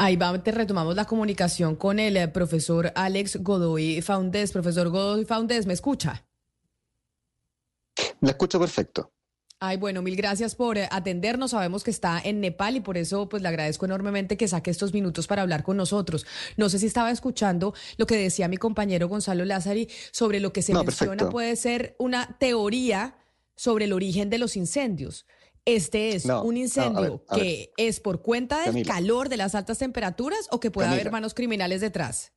Ahí va, te retomamos la comunicación con el eh, profesor Alex Godoy Faundes. Profesor Godoy Faundes, ¿me escucha? Me escucho perfecto. Ay, bueno, mil gracias por eh, atendernos. Sabemos que está en Nepal y por eso pues le agradezco enormemente que saque estos minutos para hablar con nosotros. No sé si estaba escuchando lo que decía mi compañero Gonzalo Lázari sobre lo que se menciona puede ser una teoría sobre el origen de los incendios. Este es un incendio que es por cuenta del calor de las altas temperaturas o que puede haber manos criminales detrás.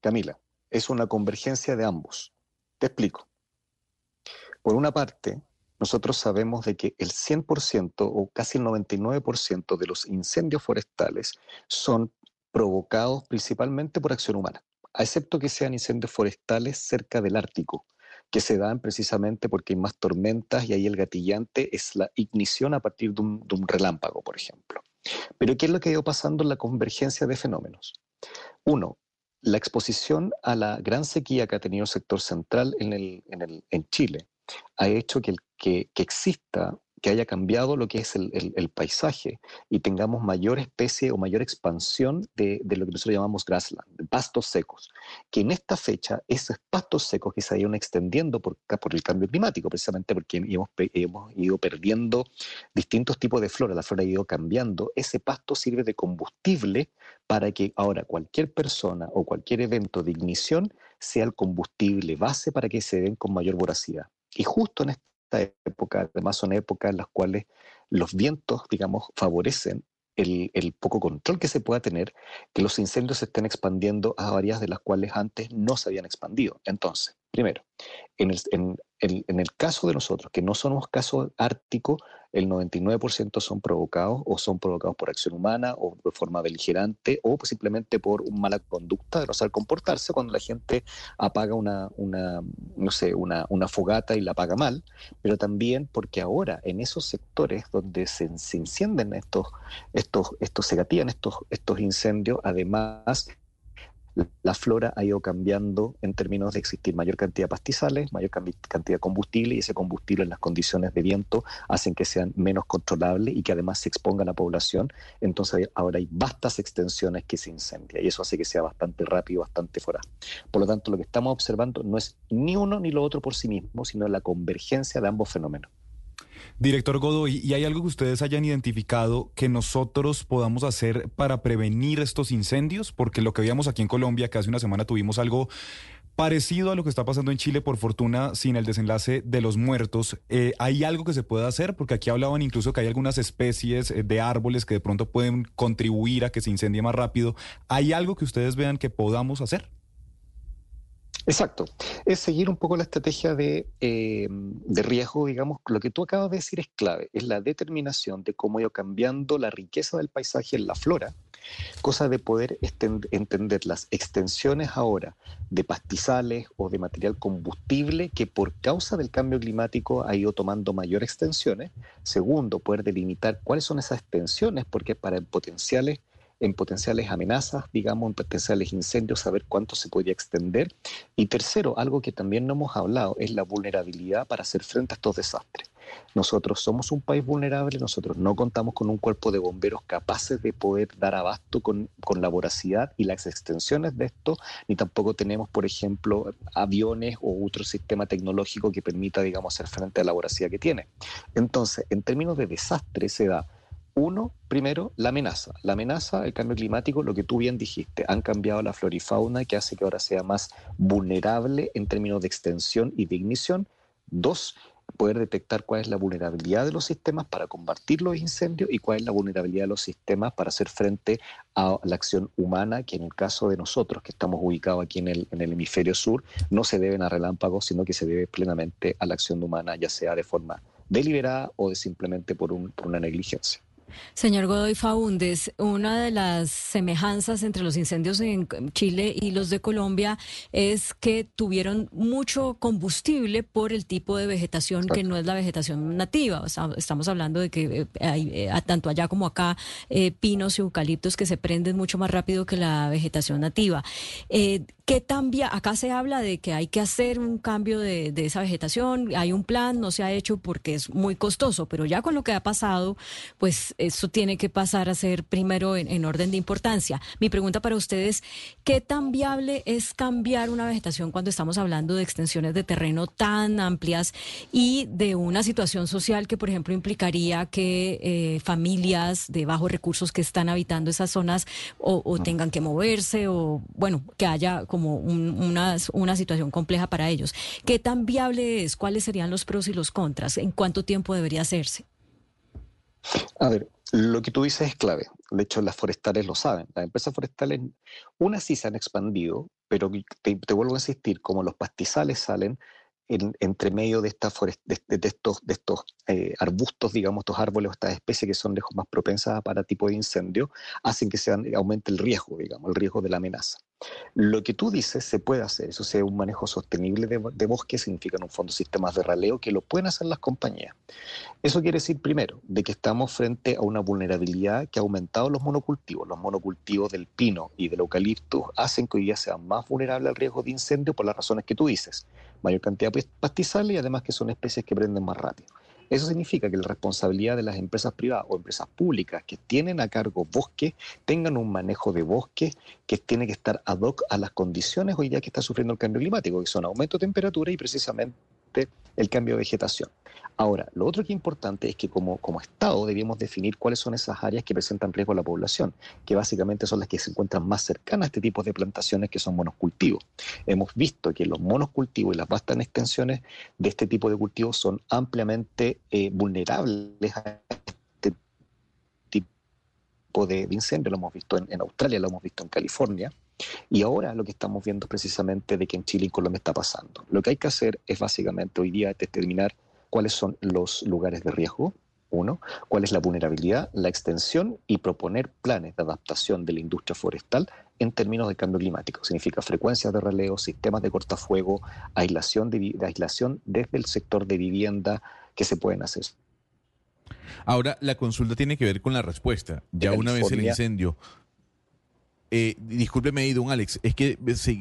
Camila, es una convergencia de ambos. Te explico. Por una parte, nosotros sabemos de que el 100% o casi el 99% de los incendios forestales son provocados principalmente por acción humana, excepto que sean incendios forestales cerca del Ártico, que se dan precisamente porque hay más tormentas y ahí el gatillante es la ignición a partir de un, relámpago, por ejemplo. Pero ¿qué es lo que ha ido pasando en la convergencia de fenómenos? Uno, la exposición a la gran sequía que ha tenido el sector central en, el, en, el, en Chile ha hecho que, que, que exista que haya cambiado lo que es el, paisaje y tengamos mayor especie o mayor expansión de, lo que nosotros llamamos grassland, pastos secos, que en esta fecha esos pastos secos que se hayan extendiendo por, por el cambio climático, precisamente porque hemos, hemos ido perdiendo distintos tipos de flora, la flora ha ido cambiando, ese pasto sirve de combustible para que ahora cualquier persona o cualquier evento de ignición sea el combustible base para que se den con mayor voracidad. Y justo en este esta época, además son épocas en las cuales los vientos, digamos, favorecen el, poco control que se pueda tener, que los incendios se estén expandiendo a áreas de las cuales antes no se habían expandido. Entonces, primero, en el, en el caso de nosotros, que no somos casos árticos, el 99% son provocados o son provocados por acción humana o de forma beligerante o simplemente por una mala conducta no saber comportarse cuando la gente apaga una, una no sé, una, una, fogata y la apaga mal, pero también porque ahora en esos sectores donde se, se encienden estos, estos, estos se gatillan estos, estos incendios, además la flora ha ido cambiando en términos de existir mayor cantidad de pastizales, mayor cantidad de combustible y ese combustible en las condiciones de viento hacen que sean menos controlables y que además se exponga a la población. Entonces ahora hay vastas extensiones que se incendian y eso hace que sea bastante rápido, bastante fuera. Por lo tanto, lo que estamos observando no es ni uno ni lo otro por sí mismo, sino la convergencia de ambos fenómenos. Director Godoy, ¿y hay algo que ustedes hayan identificado que nosotros podamos hacer para prevenir estos incendios? Porque lo que veíamos aquí en Colombia, que hace una semana tuvimos algo parecido a lo que está pasando en Chile, por fortuna, sin el desenlace de los muertos. Eh, ¿Hay algo que se pueda hacer? Porque aquí hablaban incluso que hay algunas especies eh, de árboles que de pronto pueden contribuir a que se incendie más rápido. ¿Hay algo que ustedes vean que podamos hacer? Exacto. Es seguir un poco la estrategia de, eh, de, riesgo, digamos. Lo que tú acabas de decir es clave, es la determinación de cómo ido cambiando la riqueza del paisaje en la flora, cosa de poder entender las extensiones ahora de pastizales o de material combustible que por causa del cambio climático ha ido tomando mayor extensiones. Segundo, poder delimitar cuáles son esas extensiones, porque para potenciales en potenciales amenazas, digamos, en potenciales incendios, saber cuánto se podría extender. Y tercero, algo que también no hemos hablado, es la vulnerabilidad para hacer frente a estos desastres. Nosotros somos un país vulnerable, nosotros no contamos con un cuerpo de bomberos capaces de poder dar abasto con, con la voracidad y las extensiones de esto, ni tampoco tenemos, por ejemplo, aviones o otro sistema tecnológico que permita, digamos, hacer frente a la voracidad que tiene. Entonces, en términos de desastre se da uno, primero, la amenaza. La amenaza, el cambio climático, lo que tú bien dijiste, han cambiado la flora y fauna que hace que ahora sea más vulnerable en términos de extensión y de ignición. Dos, poder detectar cuál es la vulnerabilidad de los sistemas para combatir los incendios y cuál es la vulnerabilidad de los sistemas para hacer frente a la acción humana, que en el caso de nosotros, que estamos ubicados aquí en el, en el hemisferio sur, no se deben a relámpagos, sino que se debe plenamente a la acción humana, ya sea de forma deliberada o de simplemente por, un, por una negligencia. Señor Godoy Faúndez, una de las semejanzas entre los incendios en Chile y los de Colombia es que tuvieron mucho combustible por el tipo de vegetación que no es la vegetación nativa. estamos hablando de que eh, hay eh, tanto allá como acá eh, pinos y eucaliptos que se prenden mucho más rápido que la vegetación nativa. ¿Qué cambia? Acá se habla de que hay que hacer un cambio de, esa vegetación, hay un plan, no se ha hecho porque es muy costoso, pero ya con lo que ha pasado, pues eso tiene que pasar a ser primero en, orden de importancia. Mi pregunta para ustedes, ¿qué tan viable es cambiar una vegetación cuando estamos hablando de extensiones de terreno tan amplias y de una situación social que, por ejemplo, implicaría que eh, familias de bajos recursos que están habitando esas zonas o, tengan que moverse o, bueno, que haya como una, una situación compleja para ellos? ¿Qué tan viable es? ¿Cuáles serían los pros y los contras? ¿En cuánto tiempo debería hacerse? A ver, lo que tú dices es clave. De hecho, las forestales lo saben. Las empresas forestales, unas sí se han expandido, pero te, vuelvo a insistir, como los pastizales salen entre medio de, esta estos, de estos eh, arbustos, digamos, estos árboles o estas especies que son lejos más propensas para tipo de incendio, hacen que se aumente el riesgo, digamos, el riesgo de la amenaza. Lo que tú dices se puede hacer, eso sea un manejo sostenible de, de bosque, significa un fondo sistemas de raleo que lo pueden hacer las compañías. Eso quiere decir, primero, de que estamos frente a una vulnerabilidad que ha aumentado los monocultivos. Los monocultivos del pino y del eucalipto hacen que hoy día sean más vulnerables al riesgo de incendio por las razones que tú dices. Mayor cantidad de pastizales y además que son especies que prenden más rápido. Eso significa que la responsabilidad de las empresas privadas o empresas públicas que tienen a cargo bosque tengan un manejo de bosque que tiene que estar ad hoc a las condiciones hoy día que está sufriendo el cambio climático, que son aumento de temperatura y precisamente el cambio de vegetación. Ahora, lo otro que es importante es que como, como Estado debemos definir cuáles son esas áreas que presentan riesgo a la población, que básicamente son las que se encuentran más cercanas a este tipo de plantaciones que son monocultivos. Hemos visto que los monocultivos y las vastas extensiones de este tipo de cultivos son ampliamente eh, vulnerables a este tipo de, incendio. Lo hemos visto en Australia, lo hemos visto en California. Y ahora lo que estamos viendo es precisamente de que en Chile y Colombia está pasando. Lo que hay que hacer es básicamente hoy día determinar cuáles son los lugares de riesgo, uno, cuál es la vulnerabilidad, la extensión y proponer planes de adaptación de la industria forestal en términos de cambio climático. Significa frecuencias de releo, sistemas de cortafuego, aislación, de, aislación desde el sector de vivienda que se pueden hacer. Ahora, la consulta tiene que ver con la respuesta. Ya una vez el incendio eh, discúlpeme, don Alex, es que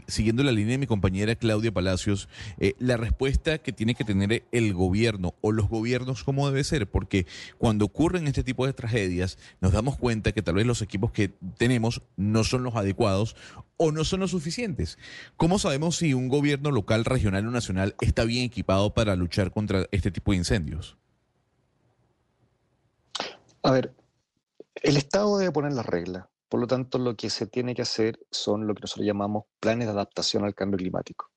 siguiendo la línea de mi compañera Claudia Palacios, eh, la respuesta que tiene que tener el gobierno o los gobiernos, ¿cómo debe ser? Porque cuando ocurren este tipo de tragedias, nos damos cuenta que tal vez los equipos que tenemos no son los adecuados o no son los suficientes. ¿Cómo sabemos si un gobierno local, regional o nacional está bien equipado para luchar contra este tipo de incendios? A ver, el Estado debe poner las reglas por lo tanto, lo que se tiene que hacer son lo que nosotros llamamos planes de adaptación al cambio climático.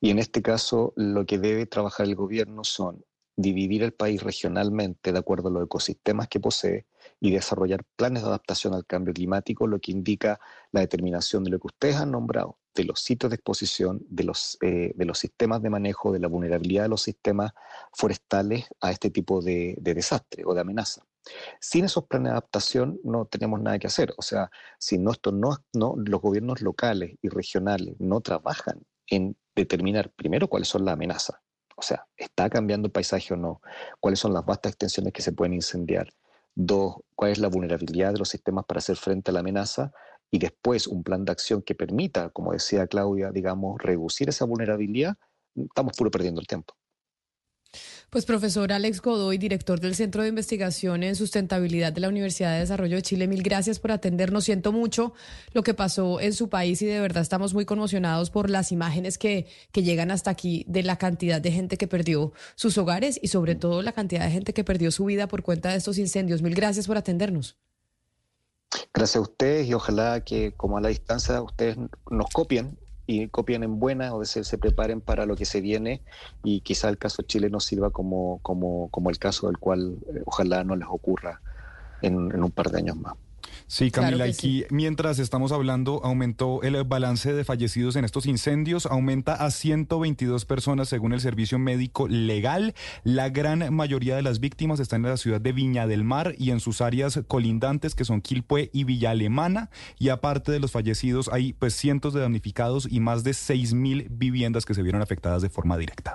Y en este caso, lo que debe trabajar el gobierno son dividir el país regionalmente de acuerdo a los ecosistemas que posee y desarrollar planes de adaptación al cambio climático, lo que indica la determinación de lo que ustedes han nombrado, de los sitios de exposición, de los, eh, de los sistemas de manejo, de la vulnerabilidad de los sistemas forestales a este tipo de desastre o de amenaza. Sin esos planes de adaptación no tenemos nada que hacer. O sea, si no, esto no, no, los gobiernos locales y regionales no trabajan en determinar primero cuáles son las amenazas. O sea, ¿está cambiando el paisaje o no? ¿Cuáles son las vastas extensiones que se pueden incendiar? Dos, ¿cuál es la vulnerabilidad de los sistemas para hacer frente a la amenaza? Y después un plan de acción que permita, como decía Claudia, digamos, reducir esa vulnerabilidad, estamos puro perdiendo el tiempo. Pues profesor Alex Godoy, director del Centro de Investigación en Sustentabilidad de la Universidad de Desarrollo de Chile, mil gracias por atendernos. Siento mucho lo que pasó en su país y de verdad estamos muy conmocionados por las imágenes que, que llegan hasta aquí de la cantidad de gente que perdió sus hogares y sobre todo la cantidad de gente que perdió su vida por cuenta de estos incendios. Mil gracias por atendernos. Gracias a ustedes y ojalá que como a la distancia ustedes nos copien y copien en buena o se, se preparen para lo que se viene y quizá el caso chileno sirva como, como, como el caso del cual eh, ojalá no les ocurra en un par de años más. Sí, Camila, aquí mientras estamos hablando, aumentó el balance de fallecidos en estos incendios, aumenta a 122 personas según el servicio médico legal. La gran mayoría de las víctimas están en la ciudad de Viña del Mar y en sus áreas colindantes que son Quilpué y Villa Alemana. Y aparte de los fallecidos, hay pues cientos de damnificados y más de 6 mil viviendas que se vieron afectadas de forma directa.